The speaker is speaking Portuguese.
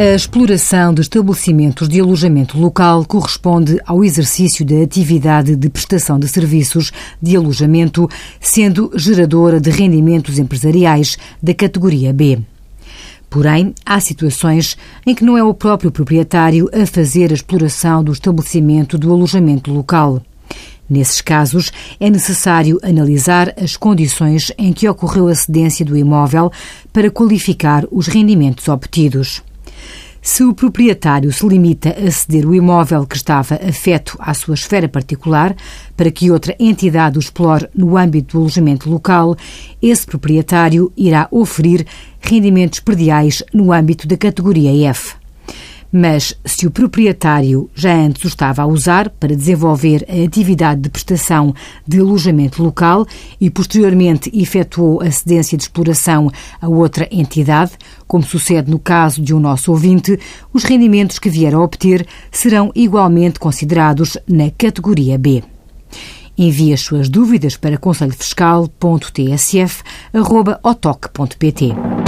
A exploração de estabelecimentos de alojamento local corresponde ao exercício da atividade de prestação de serviços de alojamento, sendo geradora de rendimentos empresariais da categoria B. Porém, há situações em que não é o próprio proprietário a fazer a exploração do estabelecimento do alojamento local. Nesses casos, é necessário analisar as condições em que ocorreu a cedência do imóvel para qualificar os rendimentos obtidos. Se o proprietário se limita a ceder o imóvel que estava afeto à sua esfera particular para que outra entidade o explore no âmbito do alojamento local, esse proprietário irá oferir rendimentos perdiais no âmbito da categoria F. Mas, se o proprietário já antes o estava a usar para desenvolver a atividade de prestação de alojamento local e posteriormente efetuou a cedência de exploração a outra entidade, como sucede no caso de um nosso ouvinte, os rendimentos que vier a obter serão igualmente considerados na categoria B. Envie as suas dúvidas para conselhofiscal.tsf.otoc.pt.